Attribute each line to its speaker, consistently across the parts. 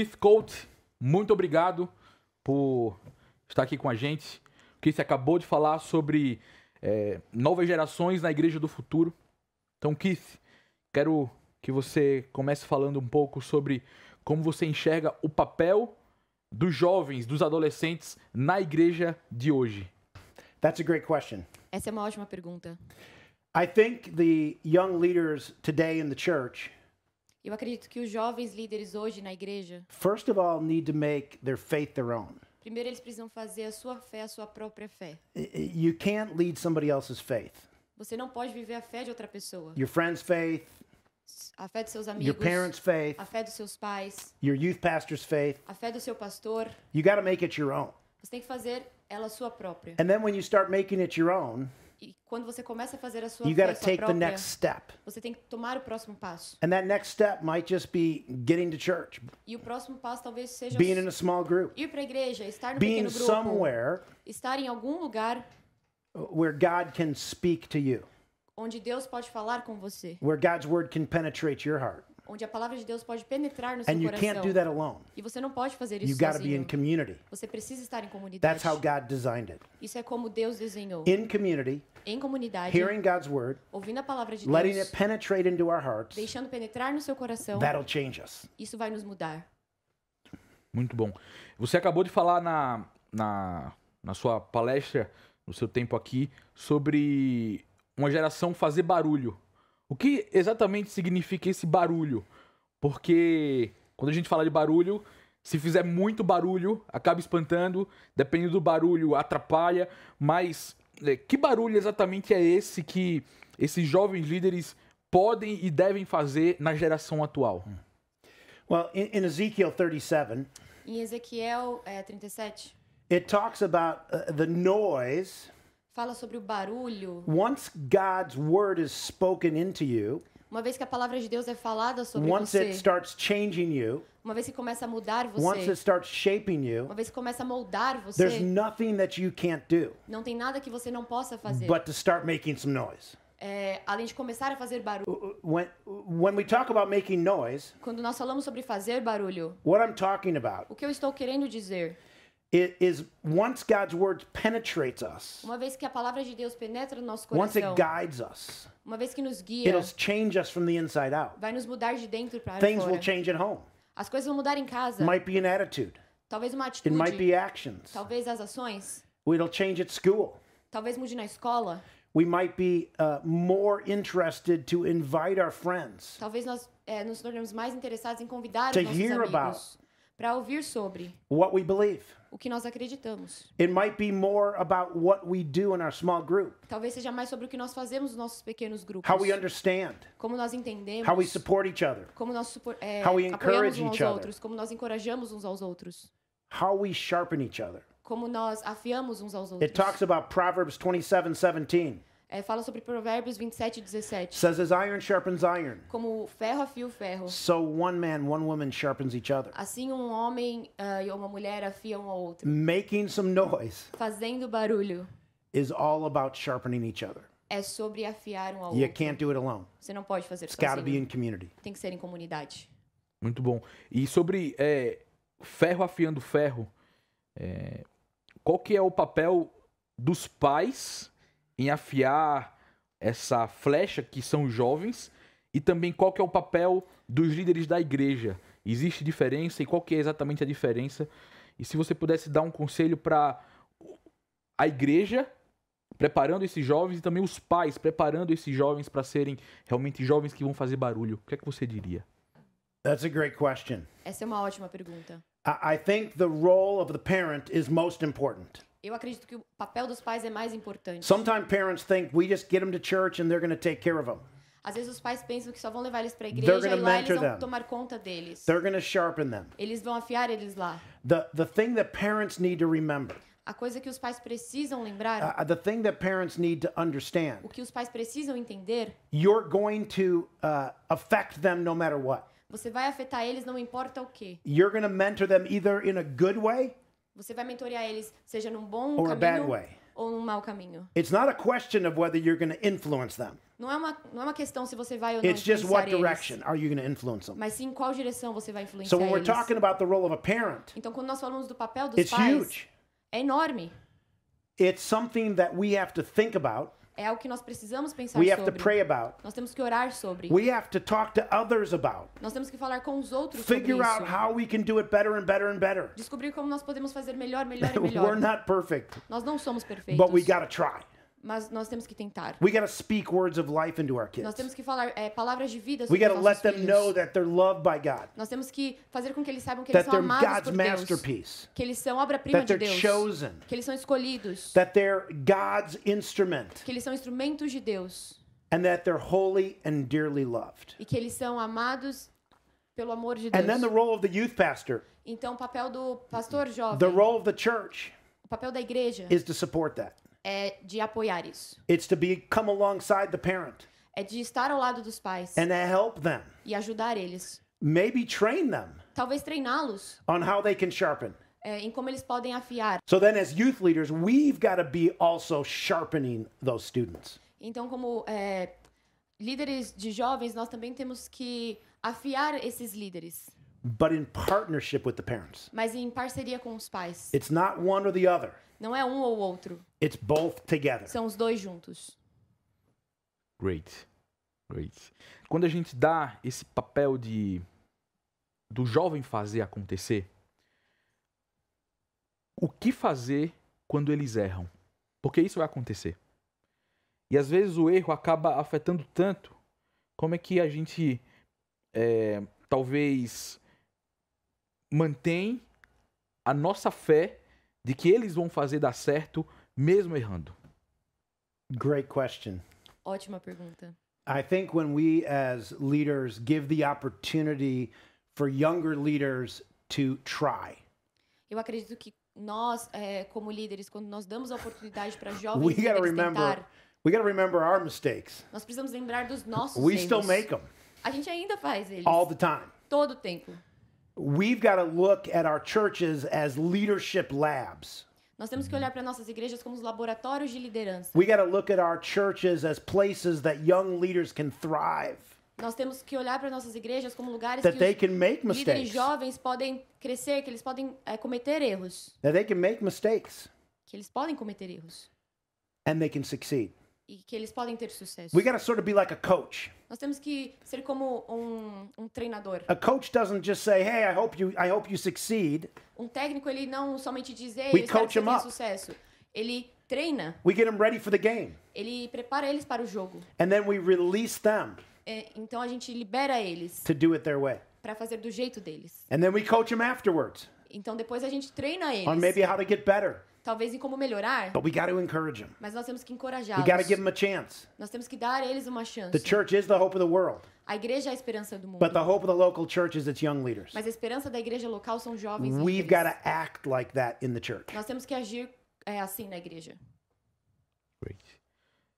Speaker 1: Keith Colt, muito obrigado por estar aqui com a gente. O Keith acabou de falar sobre é, novas gerações na Igreja do Futuro. Então, Keith, quero que você comece falando um pouco sobre como você enxerga o papel dos jovens, dos adolescentes na igreja de hoje.
Speaker 2: That's a great question.
Speaker 3: Essa é uma ótima pergunta.
Speaker 2: I think the young leaders today in the church,
Speaker 3: Eu acredito que os jovens líderes hoje na igreja,
Speaker 2: first of all, need to make their faith their own.
Speaker 3: primeiro eles precisam fazer a sua fé a sua própria fé.
Speaker 2: You can't lead somebody else's faith.
Speaker 3: Você não pode viver a fé de outra pessoa.
Speaker 2: Your friend's faith,
Speaker 3: A fé dos seus
Speaker 2: your
Speaker 3: amigos,
Speaker 2: parents' faith,
Speaker 3: a fé dos seus pais,
Speaker 2: your youth pastor's faith.
Speaker 3: a fé do seu pastor.
Speaker 2: You got to make it your own.
Speaker 3: Você tem que fazer ela sua própria.
Speaker 2: And then when you start making it your own,
Speaker 3: E quando você começa a fazer a sua
Speaker 2: you
Speaker 3: fé
Speaker 2: got
Speaker 3: a
Speaker 2: to
Speaker 3: sua
Speaker 2: take the
Speaker 3: própria,
Speaker 2: next step.
Speaker 3: você tem que tomar o próximo passo.
Speaker 2: And that next step might just be getting to church,
Speaker 3: E o próximo passo talvez seja
Speaker 2: being in a small group,
Speaker 3: ir para a igreja, estar no
Speaker 2: being
Speaker 3: pequeno grupo,
Speaker 2: somewhere
Speaker 3: estar em algum lugar
Speaker 2: where God can speak to you,
Speaker 3: onde Deus pode falar com você,
Speaker 2: where God's word can penetrate your heart.
Speaker 3: Onde a palavra de Deus pode penetrar no seu
Speaker 2: And you
Speaker 3: coração.
Speaker 2: can't do that alone.
Speaker 3: E você não pode fazer isso
Speaker 2: You got to be in
Speaker 3: sozinho.
Speaker 2: community.
Speaker 3: Você precisa estar em comunidade.
Speaker 2: That's how God designed it.
Speaker 3: Isso é como Deus desenhou.
Speaker 2: In community,
Speaker 3: Em comunidade,
Speaker 2: hearing God's word,
Speaker 3: ouvindo a palavra de
Speaker 2: letting
Speaker 3: Deus,
Speaker 2: it penetrate into our hearts,
Speaker 3: deixando penetrar no seu coração,
Speaker 2: that'll change us.
Speaker 3: isso vai nos mudar.
Speaker 1: Muito bom. Você acabou de falar na, na, na sua palestra, no seu tempo aqui, sobre uma geração fazer barulho. O que exatamente significa esse barulho? Porque quando a gente fala de barulho, se fizer muito barulho, acaba espantando, dependendo do barulho, atrapalha. Mas é, que barulho exatamente é esse que esses jovens líderes podem e devem fazer na geração atual?
Speaker 2: Well, in, in Ezekiel 37,
Speaker 3: Em Ezequiel é, 37,
Speaker 2: it talks about uh, the noise.
Speaker 3: Fala sobre o barulho.
Speaker 2: Once God's word is spoken into you,
Speaker 3: Uma vez que a palavra de Deus é falada sobre
Speaker 2: once it
Speaker 3: você,
Speaker 2: starts changing you,
Speaker 3: uma vez que começa a mudar
Speaker 2: once it
Speaker 3: você,
Speaker 2: starts shaping you,
Speaker 3: uma vez que começa a moldar
Speaker 2: there's
Speaker 3: você,
Speaker 2: nothing that you can't do
Speaker 3: não tem nada que você não possa fazer.
Speaker 2: but to start making some noise.
Speaker 3: É, além de começar a fazer barulho.
Speaker 2: When, when we talk about making noise,
Speaker 3: Quando nós falamos sobre fazer barulho,
Speaker 2: what I'm talking about
Speaker 3: o que eu estou querendo dizer?
Speaker 2: I- is once God's word penetrates us,
Speaker 3: Uma vez que a palavra de Deus penetra no nosso
Speaker 2: once it guides us,
Speaker 3: uma vez que nos guia,
Speaker 2: it'll change us from the inside out.
Speaker 3: vai nos mudar de dentro para
Speaker 2: Things will change at home.
Speaker 3: As coisas vão mudar em casa.
Speaker 2: It might be an attitude,
Speaker 3: Talvez uma
Speaker 2: it might be actions.
Speaker 3: talvez as ações,
Speaker 2: It'll change at school.
Speaker 3: talvez mude na escola,
Speaker 2: We might be uh, more interested to invite our friends
Speaker 3: talvez nós é, nos tornemos mais interessados em convidar
Speaker 2: To
Speaker 3: os nossos
Speaker 2: hear about.
Speaker 3: amigos para ouvir sobre
Speaker 2: what we believe.
Speaker 3: O que nós acreditamos.
Speaker 2: It might be more about what we do in our small group,
Speaker 3: Talvez seja mais sobre o que nós fazemos nos nossos pequenos grupos.
Speaker 2: how we understand,
Speaker 3: Como nós entendemos,
Speaker 2: how we support each other,
Speaker 3: como nós é,
Speaker 2: how we encourage
Speaker 3: uns
Speaker 2: each
Speaker 3: aos
Speaker 2: other.
Speaker 3: outros, como nós encorajamos uns aos outros,
Speaker 2: how we sharpen each other.
Speaker 3: como nós afiamos uns aos
Speaker 2: It
Speaker 3: outros.
Speaker 2: talks about Proverbs 27 17.
Speaker 3: É, fala sobre Provérbios 27 e 17.
Speaker 2: says, As iron sharpens iron,
Speaker 3: Como o ferro afia o ferro.
Speaker 2: so one man, one woman sharpens each other.
Speaker 3: Assim um homem ah, e uma mulher afiam um ao outro.
Speaker 2: Making some noise
Speaker 3: Fazendo barulho
Speaker 2: is all about sharpening each other.
Speaker 3: é sobre afiar um ao
Speaker 2: You
Speaker 3: outro.
Speaker 2: can't do it alone.
Speaker 3: Você não pode fazer
Speaker 2: It's got to be in
Speaker 3: sozinho.
Speaker 2: community.
Speaker 3: Tem que ser em comunidade.
Speaker 1: Muito bom. E sobre é, ferro afiando ferro, é, qual que é o papel dos pais em afiar essa flecha que são os jovens e também qual que é o papel dos líderes da igreja? Existe diferença e qual que é exatamente a diferença? E se você pudesse dar um conselho para a igreja preparando esses jovens e também os pais preparando esses jovens para serem realmente jovens que vão fazer barulho, o que é que você diria?
Speaker 2: That's a great question.
Speaker 3: Essa é uma ótima pergunta.
Speaker 2: I I think the role of the parent is most important.
Speaker 3: Eu acredito que o papel dos pais é mais importante.
Speaker 2: Sometimes parents think we just get them to church and they're going to take care of them.
Speaker 3: Às vezes os pais pensam que só vão levar eles pra
Speaker 2: They're
Speaker 3: igreja e lá eles vão
Speaker 2: them.
Speaker 3: tomar conta deles.
Speaker 2: They're going to sharpen them.
Speaker 3: Eles vão afiar eles lá.
Speaker 2: The the thing that parents need to remember,
Speaker 3: A coisa que os pais precisam lembrar,
Speaker 2: uh, the thing that parents need to understand,
Speaker 3: o que os pais precisam entender,
Speaker 2: you're going to uh, affect them no matter what.
Speaker 3: você vai afetar eles não importa o quê.
Speaker 2: You're going to mentor them either in a good way
Speaker 3: Você vai mentorear eles, seja num bom
Speaker 2: or a bad
Speaker 3: caminho
Speaker 2: way.
Speaker 3: ou num mau caminho.
Speaker 2: It's not a question of whether you're going to influence them.
Speaker 3: Não é uma, não é uma questão se você vai ou não
Speaker 2: It's just
Speaker 3: influenciar
Speaker 2: what
Speaker 3: eles,
Speaker 2: direction are you going to influence them.
Speaker 3: mas sim em qual direção você vai influenciar
Speaker 2: So when we're
Speaker 3: eles.
Speaker 2: talking about the role of a parent,
Speaker 3: Então, quando nós falamos do papel dos
Speaker 2: it's
Speaker 3: pais,
Speaker 2: huge.
Speaker 3: é enorme.
Speaker 2: It's something that we have to think about.
Speaker 3: É algo que nós precisamos pensar
Speaker 2: We have to
Speaker 3: sobre.
Speaker 2: pray about.
Speaker 3: Nós temos que orar sobre.
Speaker 2: We have to talk to others about.
Speaker 3: Nós temos que falar com os outros sobre
Speaker 2: Figure out
Speaker 3: isso.
Speaker 2: how we can do it better and better and better.
Speaker 3: Descobrir como nós podemos fazer melhor, melhor e
Speaker 2: We're
Speaker 3: melhor.
Speaker 2: not perfect,
Speaker 3: Nós não somos perfeitos,
Speaker 2: but we got to try.
Speaker 3: Mas nós temos que tentar.
Speaker 2: We got to speak words of life into our
Speaker 3: Nós
Speaker 2: kids.
Speaker 3: temos que falar é, palavras de vida
Speaker 2: We
Speaker 3: sobre
Speaker 2: got
Speaker 3: os
Speaker 2: to
Speaker 3: nossos
Speaker 2: let them
Speaker 3: filhos.
Speaker 2: know that they're loved by God,
Speaker 3: Nós temos que fazer com que eles saibam que eles
Speaker 2: that
Speaker 3: são
Speaker 2: they're
Speaker 3: amados
Speaker 2: God's
Speaker 3: por Deus,
Speaker 2: masterpiece,
Speaker 3: que eles são obra-prima
Speaker 2: that
Speaker 3: de
Speaker 2: they're
Speaker 3: Deus,
Speaker 2: chosen,
Speaker 3: que eles são escolhidos,
Speaker 2: that they're God's instrument,
Speaker 3: que eles são instrumentos de Deus
Speaker 2: and that they're holy and dearly loved.
Speaker 3: e que eles são amados pelo amor de Deus.
Speaker 2: And then the role of the youth pastor,
Speaker 3: Então, o papel do pastor jovem,
Speaker 2: the role of the church
Speaker 3: o papel da igreja
Speaker 2: is to support that.
Speaker 3: É de apoiar isso.
Speaker 2: It's to be come alongside the parent
Speaker 3: É de estar ao lado dos pais
Speaker 2: and to help them,
Speaker 3: e ajudar eles.
Speaker 2: maybe train them
Speaker 3: Talvez treiná-los
Speaker 2: on how they can sharpen.
Speaker 3: é, em como eles podem afiar.
Speaker 2: So then, as youth leaders, we've got to be also sharpening those students.
Speaker 3: Então, como é, líderes de jovens, nós também temos que afiar esses líderes,
Speaker 2: but in partnership with the parents.
Speaker 3: mas em parceria com os pais.
Speaker 2: It's not one or the other,
Speaker 3: Não é um ou outro,
Speaker 2: it's both together.
Speaker 3: são os dois juntos.
Speaker 1: Great. Great. Quando a gente dá esse papel de do jovem fazer acontecer, o que fazer quando eles erram? Porque isso vai acontecer. E às vezes o erro acaba afetando tanto. Como é que a gente é, talvez mantém a nossa fé de que eles vão fazer dar certo mesmo errando?
Speaker 2: Great question.
Speaker 3: Ótima pergunta.
Speaker 2: I think when we as leaders give the opportunity for younger leaders to try,
Speaker 3: Eu acredito que nós, é, como líderes, quando nós damos a oportunidade para
Speaker 2: we
Speaker 3: jovens
Speaker 2: got to
Speaker 3: líderes
Speaker 2: remember
Speaker 3: tentar,
Speaker 2: we got to remember our mistakes.
Speaker 3: nós precisamos lembrar dos nossos
Speaker 2: We
Speaker 3: erros.
Speaker 2: still make them
Speaker 3: A gente ainda faz eles.
Speaker 2: all the time.
Speaker 3: Todo o tempo.
Speaker 2: We've got to look at our churches as leadership labs.
Speaker 3: Nós temos que olhar para nossas igrejas como os laboratórios de liderança.
Speaker 2: We got to look at our churches as places that young leaders can thrive,
Speaker 3: Nós temos que olhar para nossas igrejas como lugares
Speaker 2: that
Speaker 3: que
Speaker 2: they
Speaker 3: os
Speaker 2: can make
Speaker 3: líderes
Speaker 2: mistakes,
Speaker 3: jovens podem crescer, que eles podem é, cometer erros.
Speaker 2: that they can make mistakes
Speaker 3: Que eles podem cometer erros.
Speaker 2: and they can succeed.
Speaker 3: E que eles podem ter sucesso.
Speaker 2: We got to sort of be like a coach.
Speaker 3: Nós temos que ser como um, um treinador.
Speaker 2: A coach doesn't just say, "Hey, I hope you I hope you succeed."
Speaker 3: Um técnico, ele não somente diz, Ei,
Speaker 2: We
Speaker 3: eu espero
Speaker 2: coach
Speaker 3: que você
Speaker 2: him
Speaker 3: tenha
Speaker 2: up.
Speaker 3: sucesso. Ele treina,
Speaker 2: We get them ready for the game,
Speaker 3: ele prepara eles para o jogo.
Speaker 2: and then we release them
Speaker 3: É, então a gente libera eles
Speaker 2: to do it their way.
Speaker 3: para fazer do jeito deles.
Speaker 2: And then we coach them afterwards
Speaker 3: Então depois a gente treina eles.
Speaker 2: on maybe how to get better.
Speaker 3: Talvez em como melhorar,
Speaker 2: But we got to encourage them.
Speaker 3: mas nós temos que
Speaker 2: We
Speaker 3: encorajá-los.
Speaker 2: got to give them a chance.
Speaker 3: Nós temos que dar a eles uma chance.
Speaker 2: The church is the hope of the world,
Speaker 3: A igreja é a esperança do mundo.
Speaker 2: but the hope of the local church is its young leaders.
Speaker 3: Mas a esperança da igreja local são jovens
Speaker 2: We've
Speaker 3: líderes.
Speaker 2: got to act like that in the church.
Speaker 3: Nós temos que agir é, assim na igreja.
Speaker 1: Great.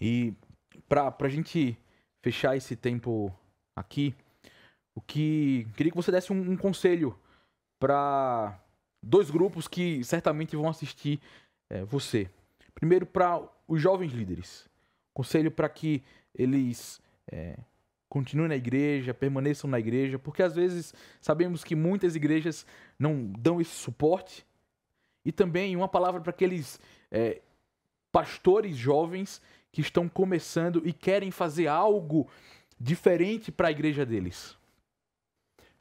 Speaker 1: E pra, pra gente fechar esse tempo aqui, o que queria que você desse um, um conselho para dois grupos que certamente vão assistir é, você. Primeiro para os jovens líderes, conselho para que eles é, continuem na igreja, permaneçam na igreja, porque às vezes sabemos que muitas igrejas não dão esse suporte. E também uma palavra para aqueles é, pastores jovens que estão começando e querem fazer algo diferente para a igreja deles.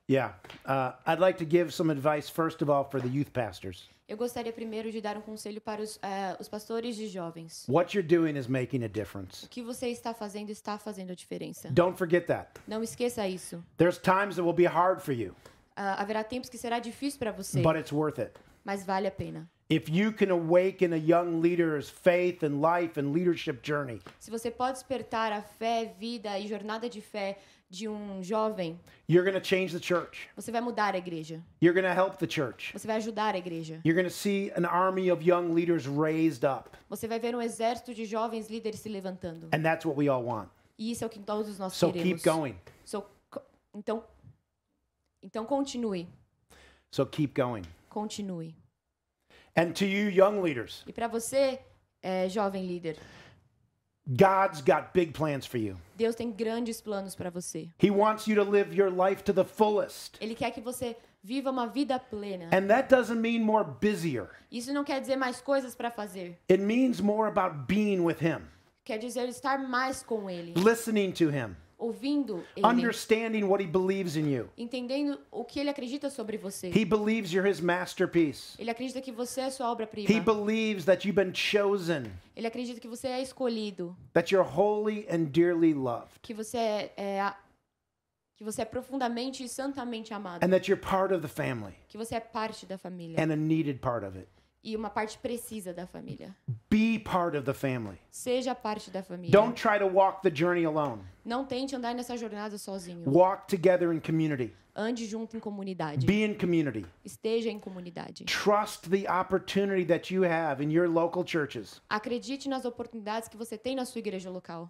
Speaker 2: Yeah. Uh, I'd like to give some advice, first of all, for the youth pastors.
Speaker 3: Eu gostaria primeiro de dar um conselho para os, é, os pastores de jovens.
Speaker 2: What you're doing is making a difference.
Speaker 3: O que você está fazendo está fazendo a diferença.
Speaker 2: Don't forget that.
Speaker 3: Não esqueça isso.
Speaker 2: There's times that will be hard for you,
Speaker 3: Ah, haverá tempos que será difícil para você,
Speaker 2: but it's worth it.
Speaker 3: mas vale a pena.
Speaker 2: if you can awaken a young leader's faith and life and leadership journey,
Speaker 3: Se você pode despertar a fé, vida e jornada de fé de um jovem,
Speaker 2: you're going to change the church.
Speaker 3: você vai mudar a igreja.
Speaker 2: You're going to help the church.
Speaker 3: Você vai ajudar a igreja.
Speaker 2: You're going to see an army of young leaders raised up.
Speaker 3: Você vai ver um exército de jovens líderes se levantando.
Speaker 2: And that's what we all want.
Speaker 3: E isso é o que todos nós
Speaker 2: So
Speaker 3: queremos.
Speaker 2: keep going.
Speaker 3: So, então, então continue,
Speaker 2: So keep going.
Speaker 3: continue.
Speaker 2: And to you, young leaders,
Speaker 3: E para você, é, jovem líder,
Speaker 2: God's got big plans for you.
Speaker 3: Deus tem grandes planos para você.
Speaker 2: He wants you to live your life to the fullest.
Speaker 3: Ele quer que você viva uma vida plena.
Speaker 2: And that doesn't mean more busier.
Speaker 3: Isso não quer dizer mais coisas para fazer.
Speaker 2: It means more about being with Him,
Speaker 3: Quer dizer estar mais com Ele,
Speaker 2: listening to Him,
Speaker 3: ouvindo Ele,
Speaker 2: understanding what He believes in you.
Speaker 3: entendendo o que Ele acredita sobre você.
Speaker 2: He believes you're His masterpiece.
Speaker 3: Ele acredita que você é sua
Speaker 2: He
Speaker 3: obra-prima.
Speaker 2: believes that you've been chosen,
Speaker 3: Ele acredita que você é escolhido,
Speaker 2: that you're holy and dearly loved,
Speaker 3: que você é, é que você é profundamente e santamente amado,
Speaker 2: and that you're part of the family
Speaker 3: que você é parte da família
Speaker 2: and a needed part of it.
Speaker 3: E uma parte precisa da família.
Speaker 2: Be part of the family.
Speaker 3: Seja parte da família.
Speaker 2: Don't try to walk the journey alone.
Speaker 3: Não tente andar nessa jornada sozinho.
Speaker 2: Walk together in community.
Speaker 3: Ande junto em comunidade.
Speaker 2: Be in community.
Speaker 3: Esteja em comunidade.
Speaker 2: Trust the opportunity that you have in your local churches
Speaker 3: Acredite nas oportunidades que você tem na sua igreja local.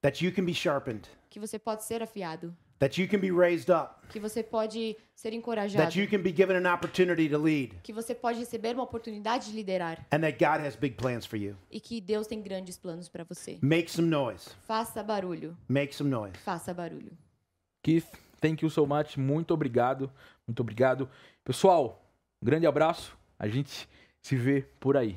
Speaker 2: that you can be sharpened,
Speaker 3: Que você pode ser afiado.
Speaker 2: That you can be raised up,
Speaker 3: Que você pode ser encorajado.
Speaker 2: that you can be given an opportunity to lead,
Speaker 3: Que você pode receber uma oportunidade de liderar.
Speaker 2: and that God has big plans for you.
Speaker 3: E que Deus tem grandes planos para você.
Speaker 2: Make some noise.
Speaker 3: Faça barulho.
Speaker 2: Make some noise.
Speaker 3: Faça barulho.
Speaker 1: Keith, thank you so much. Muito obrigado. Muito obrigado. Pessoal, um grande abraço. A gente se vê por aí.